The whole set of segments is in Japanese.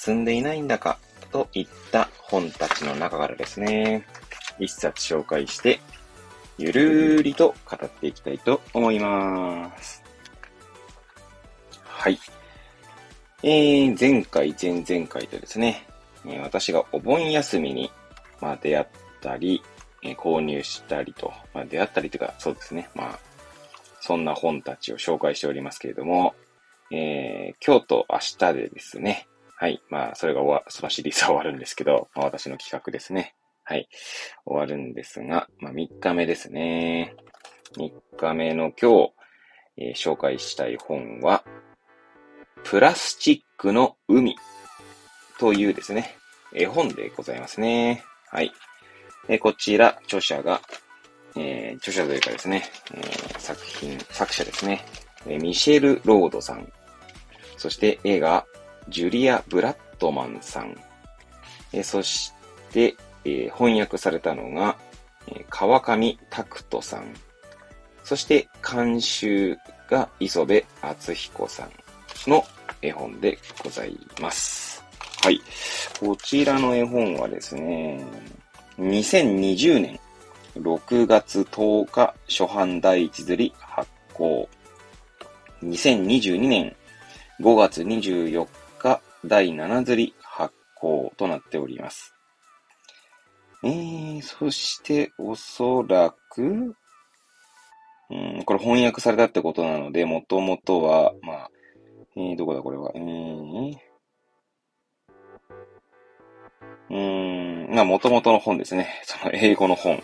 積んでいないんだかといった本たちの中からですね、一冊紹介して、ゆるーりと語っていきたいと思います。はい。えー、前回、前々回とですね、私がお盆休みに、まあ、出会ったり、え、購入したりと、まあ、出会ったりというか、そうですね、まあ、そんな本たちを紹介しておりますけれども、えー、今日と明日でですね、はい、まあ、それが終わ、そのシリーズは終わるんですけど、まあ、私の企画ですね。はい、終わるんですが、まあ、3日目ですね。3日目の今日、えー、紹介したい本は、プラスチックの海というですね、絵本でございますね。はい。えこちら、著者が、えー、著者というかですね、えー、作品、作者ですね、えミシェル・ロードさん。そして映画、ジュリア・ブラッドマンさん。えそして、え翻訳されたのが、え川上拓人さん。そして、監修が磯部敦彦さんの絵本でございます。はい。こちらの絵本はですね、2020年6月10日初版第一釣り発行。2022年5月24日第7釣り発行となっております。えー、そしておそらく、うん、これ翻訳されたってことなので、もともとは、まあ、えー、どこだこれは。えー、うーん、まあ、元々の本ですね。その英語の本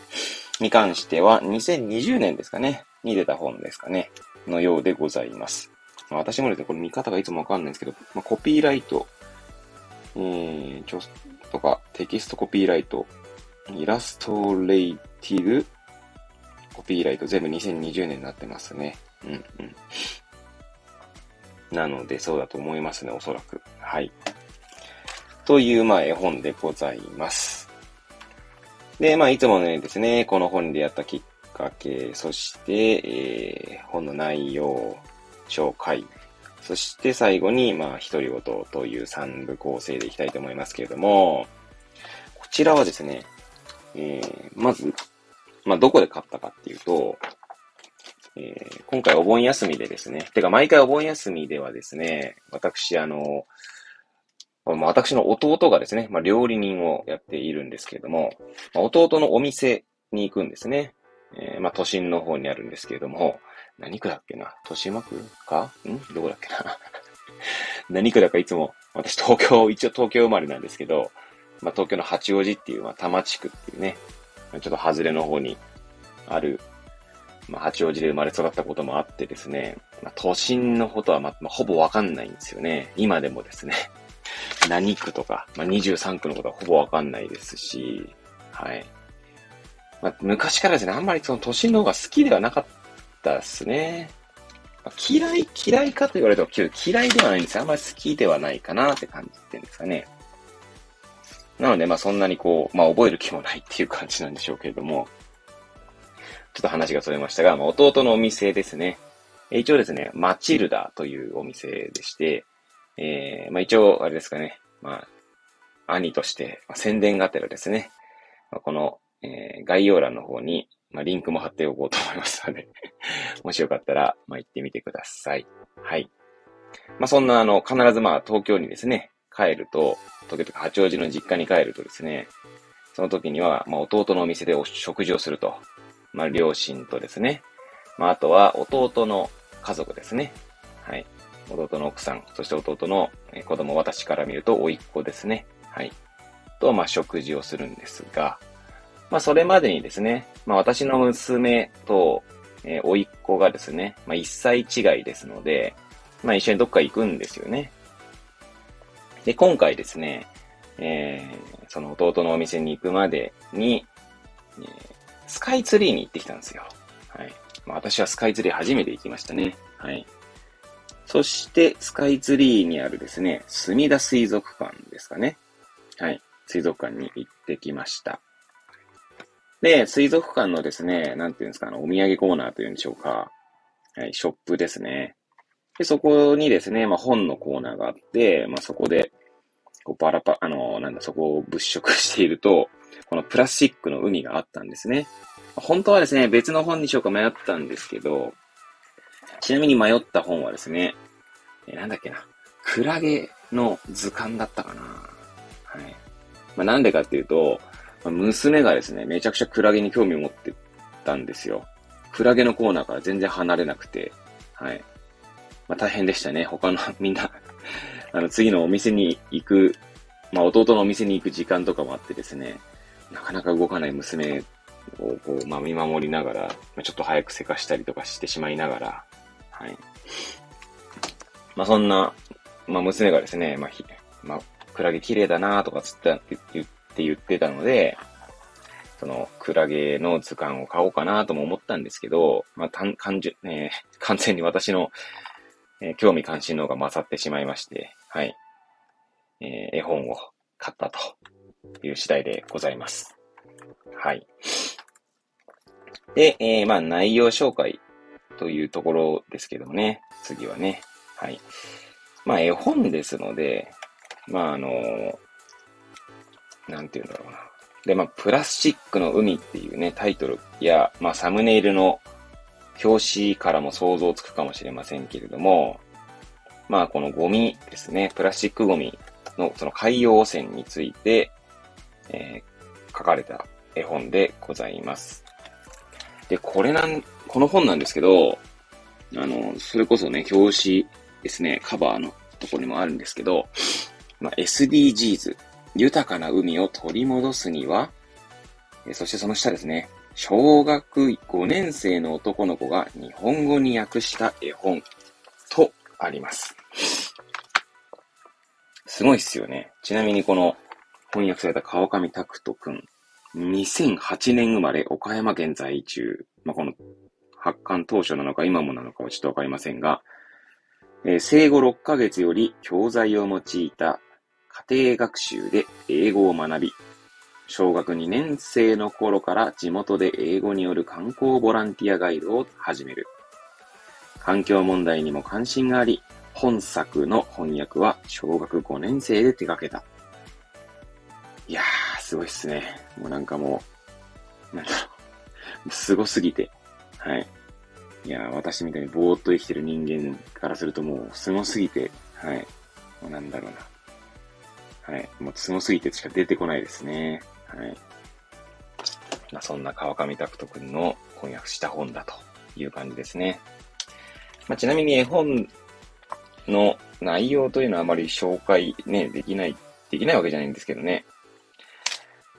に関しては、2020年ですかね。に出た本ですかね。のようでございます。まあ、私もですね、これ見方がいつもわかんないんですけど、まあ、コピーライト、えー、ちょ、とか、テキストコピーライト、イラストレイティブ、コピーライト全部2020年になってますね。うんうん。なので、そうだと思いますね、おそらく。はい。という、まあ、絵本でございます。で、まあ、いつものようにですね、この本でやったきっかけ、そして、えー、本の内容、紹介、そして最後に、まあ、独り言という3部構成でいきたいと思いますけれども、こちらはですね、えー、まず、まあ、どこで買ったかっていうと、えー、今回お盆休みでですね、てか毎回お盆休みではですね、私、あの、私の弟がですね、まあ、料理人をやっているんですけれども、まあ、弟のお店に行くんですね。えー、まあ、都心の方にあるんですけれども、何区だっけな？豊島区か？ん？どこだっけな？何区だかいつも、私東京、一応東京生まれなんですけど、まあ、東京の八王子っていう、まあ、多摩地区っていうね、ちょっと外れの方にあるまあ、八王子で生まれ育ったこともあってですね、まあ、都心のことはま、まあ、ほぼわかんないんですよね。今でもですね。何区とか、まあ、23区のことはほぼわかんないですし、はい。まあ、昔からですね、あんまりその都心の方が好きではなかったですね。嫌い、嫌いかと言われると嫌いではないんですよ。あんまり好きではないかなって感じてるんですかね。なので、まあそんなにこう、まあ覚える気もないっていう感じなんでしょうけれども、ちょっと話がそれましたが、まあ、弟のお店ですね。一応ですね、マチルダというお店でして、えー、まあ、一応、あれですかね、まあ、兄として、まあ、宣伝がてらですね、まあ、この、えー、概要欄の方に、まあ、リンクも貼っておこうと思いますので もしよかったら、まあ、行ってみてください。はい。まあ、そんな、あの、必ずまあ、東京にですね、帰ると、時々八王子の実家に帰るとですね、その時には、まあ、弟のお店でお食事をすると。まあ、両親とですね、まあ、あとは弟の家族ですね。はい。弟の奥さん、そして弟の子供、私から見ると、甥っ子ですね。はい。と、まあ、食事をするんですが、まあ、それまでにですね、まあ、私の娘と、えー、甥っ子がですね、まあ、1歳違いですので、まあ、一緒にどっか行くんですよね。で、今回ですね、えー、その弟のお店に行くまでに、えー、スカイツリーに行ってきたんですよ。はい。まあ、私はスカイツリー初めて行きましたね。はい。そして、スカイツリーにあるですね、墨田水族館ですかね。はい。水族館に行ってきました。で、水族館のですね、なんていうんですか、あの、お土産コーナーというんでしょうか。はい、ショップですね。で、そこにですね、まあ、本のコーナーがあって、まあ、そこで、こう、パラパ、あの、なんだ、そこを物色していると、このプラスチックの海があったんですね。本当はですね、別の本にしようか迷ったんですけど、ちなみに迷った本はですね、えなんだっけな、クラゲの図鑑だったかな。はい。まあ、なんでかっていうと、娘がですね、めちゃくちゃクラゲに興味を持ってたんですよ。クラゲのコーナーから全然離れなくて、はい。まあ、大変でしたね。他の みんなあの、次のお店に行く、まあ、弟のお店に行く時間とかもあってですね、なかなか動かない娘をこう、まあ、見守りながら、ま、ちょっと早くせかしたりとかしてしまいながら、はい。まあ、そんな、まあ、娘がですね、まあ、ひ、まあ、クラゲ綺麗だなとかつって言っって言ってたので、その、クラゲの図鑑を買おうかなとも思ったんですけど、まあ、単、単純、えー、完全に私の、えー、興味関心の方が勝ってしまいまして、はい。えー、絵本を買ったという次第でございます。はい。で、えー、まあ、内容紹介というところですけどもね、次はね、はい。まあ、絵本ですので、まあ、あのなんて言うんだろうな。で、まあ、プラスチックの海っていうね、タイトルや、まあ、サムネイルの表紙からも想像つくかもしれませんけれども、まあ、このゴミですね、プラスチックゴミのその海洋汚染について、えー、書かれた絵本でございます。で、これなん、この本なんですけど、あの、それこそね、表紙ですね、カバーのところにもあるんですけど、まあ、SDGs、豊かな海を取り戻すには、そしてその下ですね、小学5年生の男の子が日本語に訳した絵本とあります。すごいっすよね。ちなみにこの翻訳された川上拓人くん、2008年生まれ、岡山県在住。まあ、この発刊当初なのか今もなのかはちょっとわかりませんが、えー、生後6ヶ月より教材を用いた家庭学習で英語を学び、小学2年生の頃から地元で英語による観光ボランティアガイドを始める。環境問題にも関心があり、本作の翻訳は小学5年生で手掛けた。いやー、すごいっすね。もうなんかもう、なんだろう。すごすぎて。はい。いやー、私みたいにぼーっと生きてる人間からするともうすごすぎて、はい。もうなんだろうな。はい。もうすごすぎてしか出てこないですね。はい。まあ、そんな川上拓人くんの翻訳した本だという感じですね。まあ、ちなみに絵本の内容というのはあまり紹介ね、できない、できないわけじゃないんですけどね。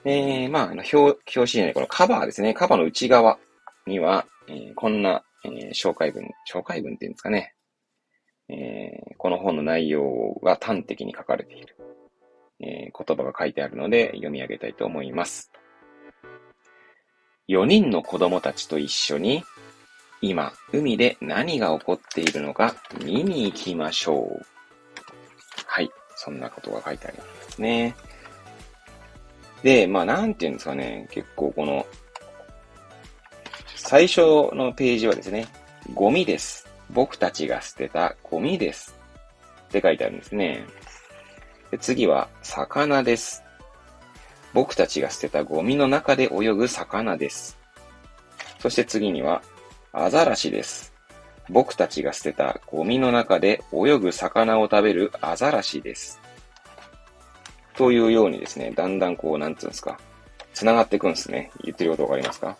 えー、まあ、表、表紙じゃない、このカバーですね。カバーの内側には、えー、こんな、えー、紹介文、紹介文っていうんですかね。えー、この本の内容が端的に書かれている、えー、言葉が書いてあるので読み上げたいと思います。4人の子供たちと一緒に今、海で何が起こっているのか見に行きましょう。はい。そんなことが書いてありますね。で、まあ、なんていうんですかね。結構この、最初のページはですね、ゴミです。僕たちが捨てたゴミです。って書いてあるんですね。次は、魚です。僕たちが捨てたゴミの中で泳ぐ魚です。そして次には、アザラシです。僕たちが捨てたゴミの中で泳ぐ魚を食べるアザラシです。というようにですね、だんだんこう、なんつうんですか、繋がっていくんですね。言ってることわかりますか？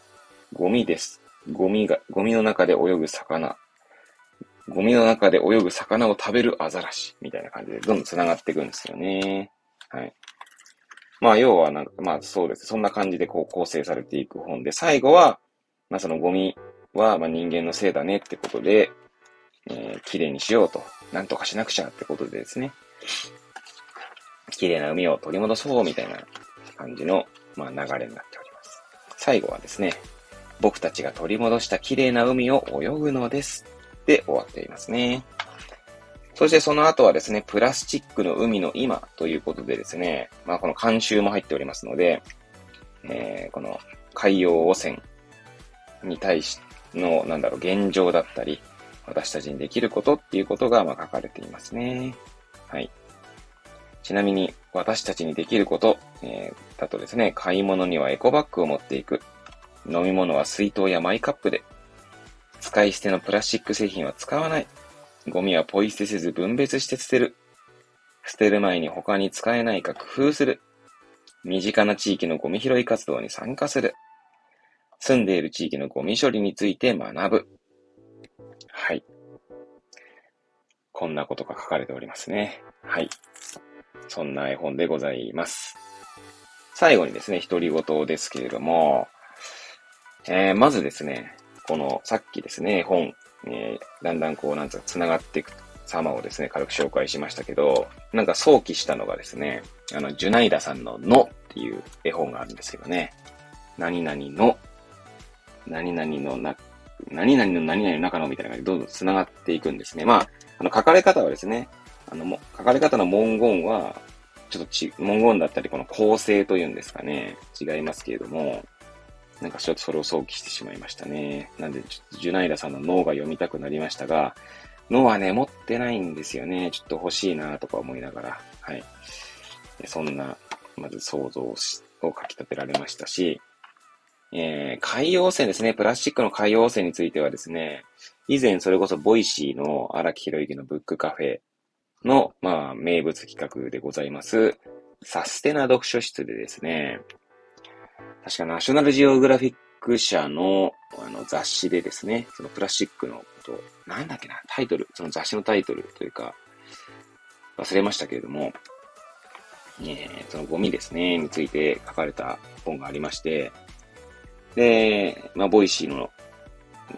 ゴミです。ゴミが、ゴミの中で泳ぐ魚。ゴミの中で泳ぐ魚を食べるアザラシ。みたいな感じでどんどん繋がっていくんですよね。はい。まあ、要はなんか、まあそうです。そんな感じでこう構成されていく本で、最後は、まあそのゴミは、まあ、人間のせいだねってことで、えー、綺麗にしようと、なんとかしなくちゃってことでですね、綺麗な海を取り戻そうみたいな感じの、まあ、流れになっております。最後はですね、僕たちが取り戻した綺麗な海を泳ぐのです。で終わっていますね。そしてその後はですね、プラスチックの海の今ということでですね、まあこの監修も入っておりますので、えー、この海洋汚染に対しての、なんだろう、現状だったり、私たちにできることっていうことが、ま書かれていますね。はい。ちなみに、私たちにできること、えー、だとですね、買い物にはエコバッグを持っていく。飲み物は水筒やマイカップで。使い捨てのプラスチック製品は使わない。ゴミはポイ捨てせず分別して捨てる。捨てる前に他に使えないか工夫する。身近な地域のゴミ拾い活動に参加する。住んでいる地域のゴミ処理について学ぶ。はい。こんなことが書かれておりますね。はい。そんな絵本でございます。最後にですね、独り言ですけれども、えー、まずですね、この、さっきですね、本、えー、だんだんこう、なんつうか、繋がっていく様をですね、軽く紹介しましたけど、なんか想起したのがですね、あの、ジュナイダさんののっていう絵本があるんですけどね、何々の、何々のな、何々の何々の中のみたいな感じでどんどん繋がっていくんですね。まあ、あの、書かれ方はですね、あの、も書かれ方の文言は、ちょっとち、文言だったり、この構成というんですかね、違いますけれども、なんかちょっとそれを想起してしまいましたね。なんで、ジュナイダさんの脳が読みたくなりましたが、脳はね、持ってないんですよね。ちょっと欲しいなとか思いながら、はい。そんな、まず想像を書き立てられましたし、えー、海洋汚染ですね。プラスチックの海洋汚染についてはですね、以前それこそ Voicy の荒木博之のブックカフェの、まあ、名物企画でございます、サステナ読書室でですね、確かナショナルジオグラフィック社のあの雑誌でですね、そのプラスチックのこと、なんだっけな、タイトル、その雑誌のタイトルというか、忘れましたけれども、えー、そのゴミですね、について書かれた本がありまして、で、まあ、 Voicy の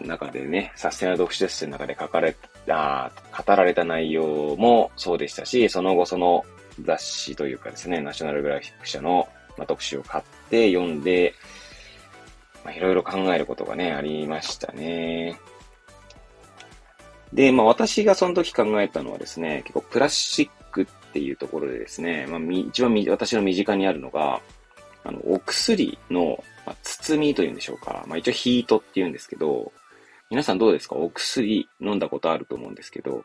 中でね、サステナ読書室の中で書かれた、語られた内容もそうでしたし、その後その雑誌というかですね、ナショナルグラフィック社の、まあ、特集を買って読んで、まあ、いろいろ考えることがね、ありましたね。で、まあ私がその時考えたのはですね、結構プラスチックっていうところでですね、まあ一番私の身近にあるのが、あの、お薬の、まあ、包みというんでしょうか。まあ一応ヒートって言うんですけど、皆さんどうですか？お薬飲んだことあると思うんですけど、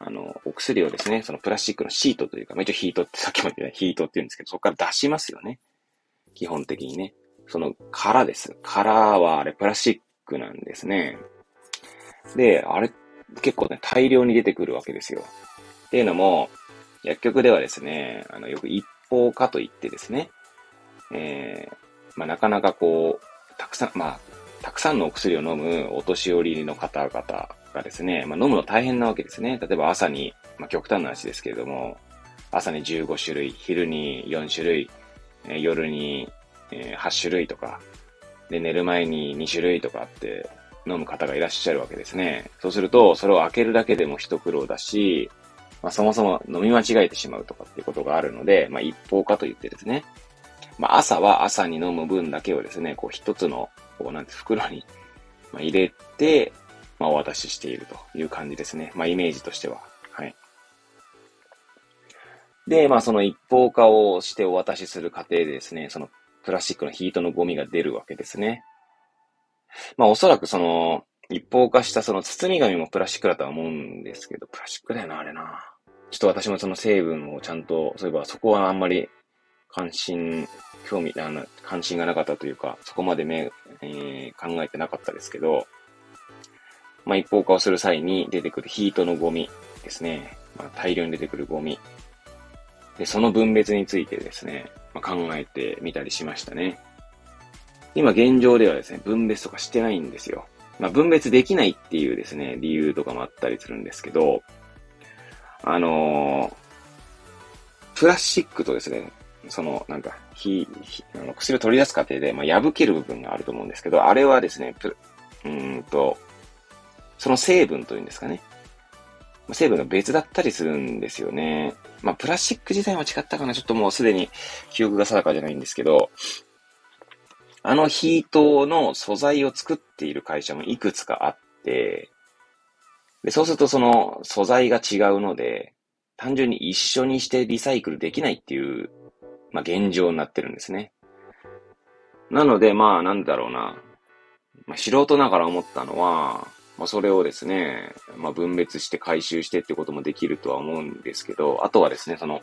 あの、お薬をですね、そのプラスチックのシートというか、まあ、一応ヒートってさっきも言ったヒートって言うんですけど、そこから出しますよね。基本的にね。その殻です。殻はあれプラスチックなんですね。で、あれ結構ね、大量に出てくるわけですよ。っていうのも、薬局ではですね、あの、よく一方化と言ってですね、えー、まあ、なかなかこう、たくさん、まあ、たくさんのお薬を飲むお年寄りの方々がですね、まあ、飲むの大変なわけですね。例えば朝に、まあ、極端な話ですけれども、朝に15種類、昼に4種類、えー、夜に、えー、8種類とか、で、寝る前に2種類とかって飲む方がいらっしゃるわけですね。そうすると、それを開けるだけでも一苦労だし、まあ、そもそも飲み間違えてしまうとかっていうことがあるので、まあ、一方化と言ってですね、まあ、朝は朝に飲む分だけをですね、こう一つの、こうなんて袋に、ま、入れて、まあ、お渡ししているという感じですね。まあ、イメージとしては。はい。で、まあ、その一方化をしてお渡しする過程でですね、そのプラスチックのヒートのゴミが出るわけですね。まあ、おそらくその、一方化したその包み紙もプラスチックだとは思うんですけど、プラスチックだよな、あれな。ちょっと私もその成分をちゃんと、そういえばそこはあんまり関心、興味、あの、関心がなかったというか、そこまで目、えー、考えてなかったですけど、まあ、一方化をする際に出てくるヒートのゴミですね。まあ、大量に出てくるゴミ。で、その分別についてですね、まあ、考えてみたりしましたね。今現状ではですね、分別とかしてないんですよ。まあ、分別できないっていうですね、理由とかもあったりするんですけど、あのー、プラスチックとですね、その、なんか、ひ、ひあの薬を取り出す過程で、まあ、破ける部分があると思うんですけど、あれはですね、プうんと、その成分というんですかね。成分が別だったりするんですよね。まあ、プラスチック自体は違ったかなちょっともうすでに記憶が定かじゃないんですけど、あのヒートの素材を作っている会社もいくつかあって、でそうするとその素材が違うので、単純に一緒にしてリサイクルできないっていう、まあ、現状になってるんですね。なので、まあ、なんだろうな。まあ、素人ながら思ったのは、まあ、それをですね、まあ、分別して回収してってこともできるとは思うんですけど、あとはですね、その、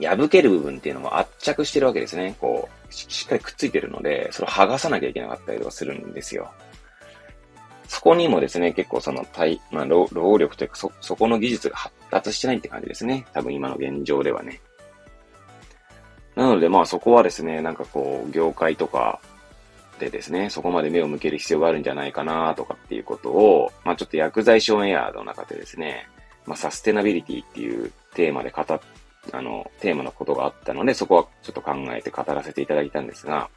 破ける部分っていうのも圧着してるわけですね。こう、しっかりくっついてるので、それを剥がさなきゃいけなかったりとかするんですよ。そこにもですね、結構その体、まあ、労力というか、そ、そこの技術が発達してないって感じですね。多分今の現状ではね。なのでまあそこはですね、なんかこう、業界とかでですね、そこまで目を向ける必要があるんじゃないかなとかっていうことを、まあちょっと薬剤師オンエアの中でですね、まあサステナビリティっていうテーマで語っ、あの、テーマのことがあったので、そこはちょっと考えて語らせていただいたんですが、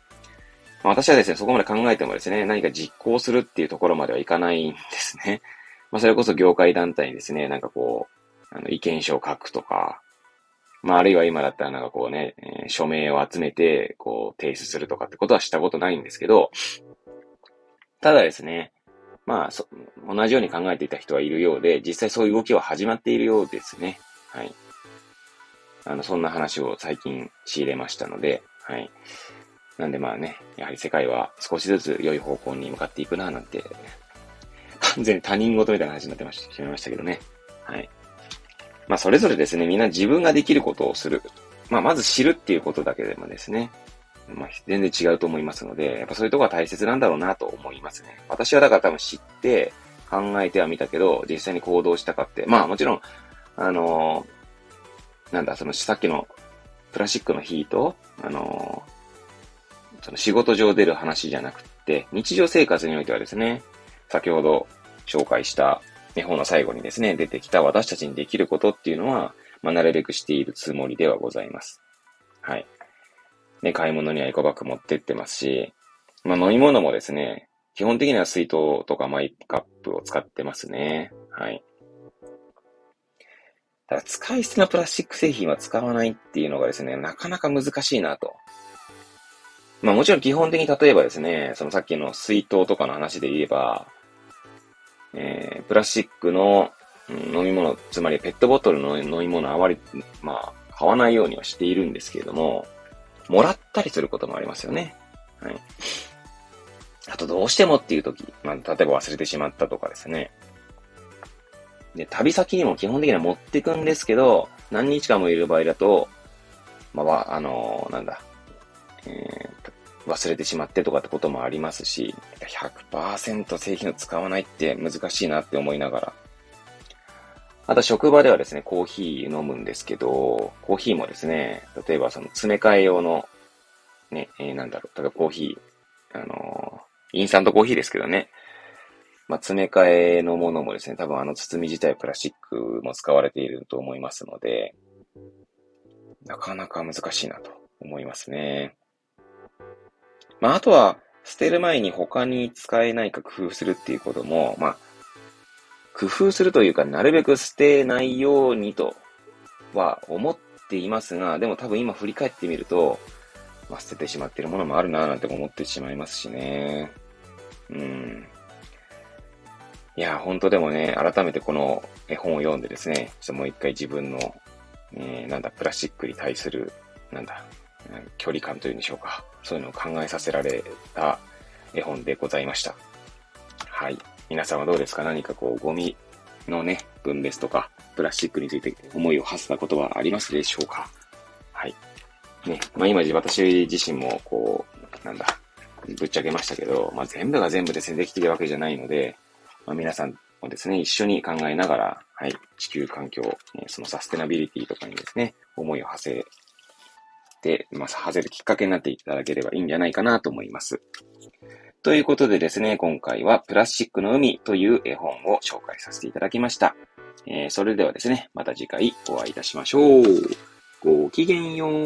まあ、私はですね、そこまで考えてもですね、何か実行するっていうところまではいかないんですね。まあそれこそ業界団体にですね、なんかこう、あの、意見書を書くとか、まあ、あるいは今だったらなんかこうね、えー、署名を集めて、こう、提出するとかってことはしたことないんですけど、ただですね、まあ、そ、同じように考えていた人はいるようで、実際そういう動きは始まっているようですね。はい。あの、そんな話を最近仕入れましたので、はい。なんでまあね、やはり世界は少しずつ良い方向に向かっていくななんて、完全に他人事みたいな話になってまし、しまいましたけどね。はい。まあ、それぞれですね、みんな自分ができることをする。まあ、まず知るっていうことだけでもですね、まあ、全然違うと思いますので、やっぱそういうところが大切なんだろうなと思いますね。私はだから多分知って、考えてはみたけど、実際に行動したかって、まあもちろん、あのー、なんだ、そのさっきのプラスチックのヒート、あのー、その仕事上出る話じゃなくて、日常生活においてはですね、先ほど紹介した絵本の最後にですね、出てきた私たちにできることっていうのは、まあ、なるべくしているつもりではございます。はい。ね、買い物にはエコバッグ持ってってますし、まあ、飲み物もですね、基本的には水筒とかマイカップを使ってますね。はい。ただ、使い捨てのプラスチック製品は使わないっていうのがですね、なかなか難しいなと。まあもちろん基本的に例えばですね、そのさっきの水筒とかの話で言えば、プラスチックの、飲み物、つまりペットボトルの飲み物あまり、まあ、買わないようにはしているんですけれども、もらったりすることもありますよね。はい。あとどうしてもっていう時、まあ、例えば忘れてしまったとかですね。で、旅先にも基本的には持ってくんですけど、何日間もいる場合だと、まあ、あの、なんだ、忘れてしまってとかってこともありますし、100%製品を使わないって難しいなって思いながら。あと職場ではですね、コーヒー飲むんですけど、コーヒーもですね、例えばその詰め替え用の、ね、えー、なんだろう、例えばコーヒー、あのー、インスタントコーヒーですけどね、まあ、詰め替えのものもですね、多分あの包み自体プラスチックも使われていると思いますので、なかなか難しいなと思いますね。まあ、あとは、捨てる前に他に使えないか工夫するっていうことも、まあ、工夫するというか、なるべく捨てないようにとは思っていますが、でも多分今振り返ってみると、まあ、捨ててしまってるものもあるなぁなんて思ってしまいますしね。うん。いや、本当でもね、改めてこの絵本を読んでですね、ちょっともう一回自分の、えー、なんだ、プラスチックに対する、なんだ、距離感というんでしょうか。そういうのを考えさせられた絵本でございました。はい。皆さんはどうですか？何かこう、ゴミのね、分別とか、プラスチックについて思いを馳せたことはありますでしょうか？はい。ね、まあ今私自身もこう、なんだ、ぶっちゃけましたけど、まあ全部が全部ですね、できてるわけじゃないので、まあ皆さんもですね、一緒に考えながら、はい、地球環境、ねそのサステナビリティとかにですね、思いを馳せ、まあ、外れるきっかけになっていただければいいんじゃないかなと思います。ということでですね、今回はプラスチックの海という絵本を紹介させていただきました。えー、それではですね、また次回お会いいたしましょう。ごきげんよう。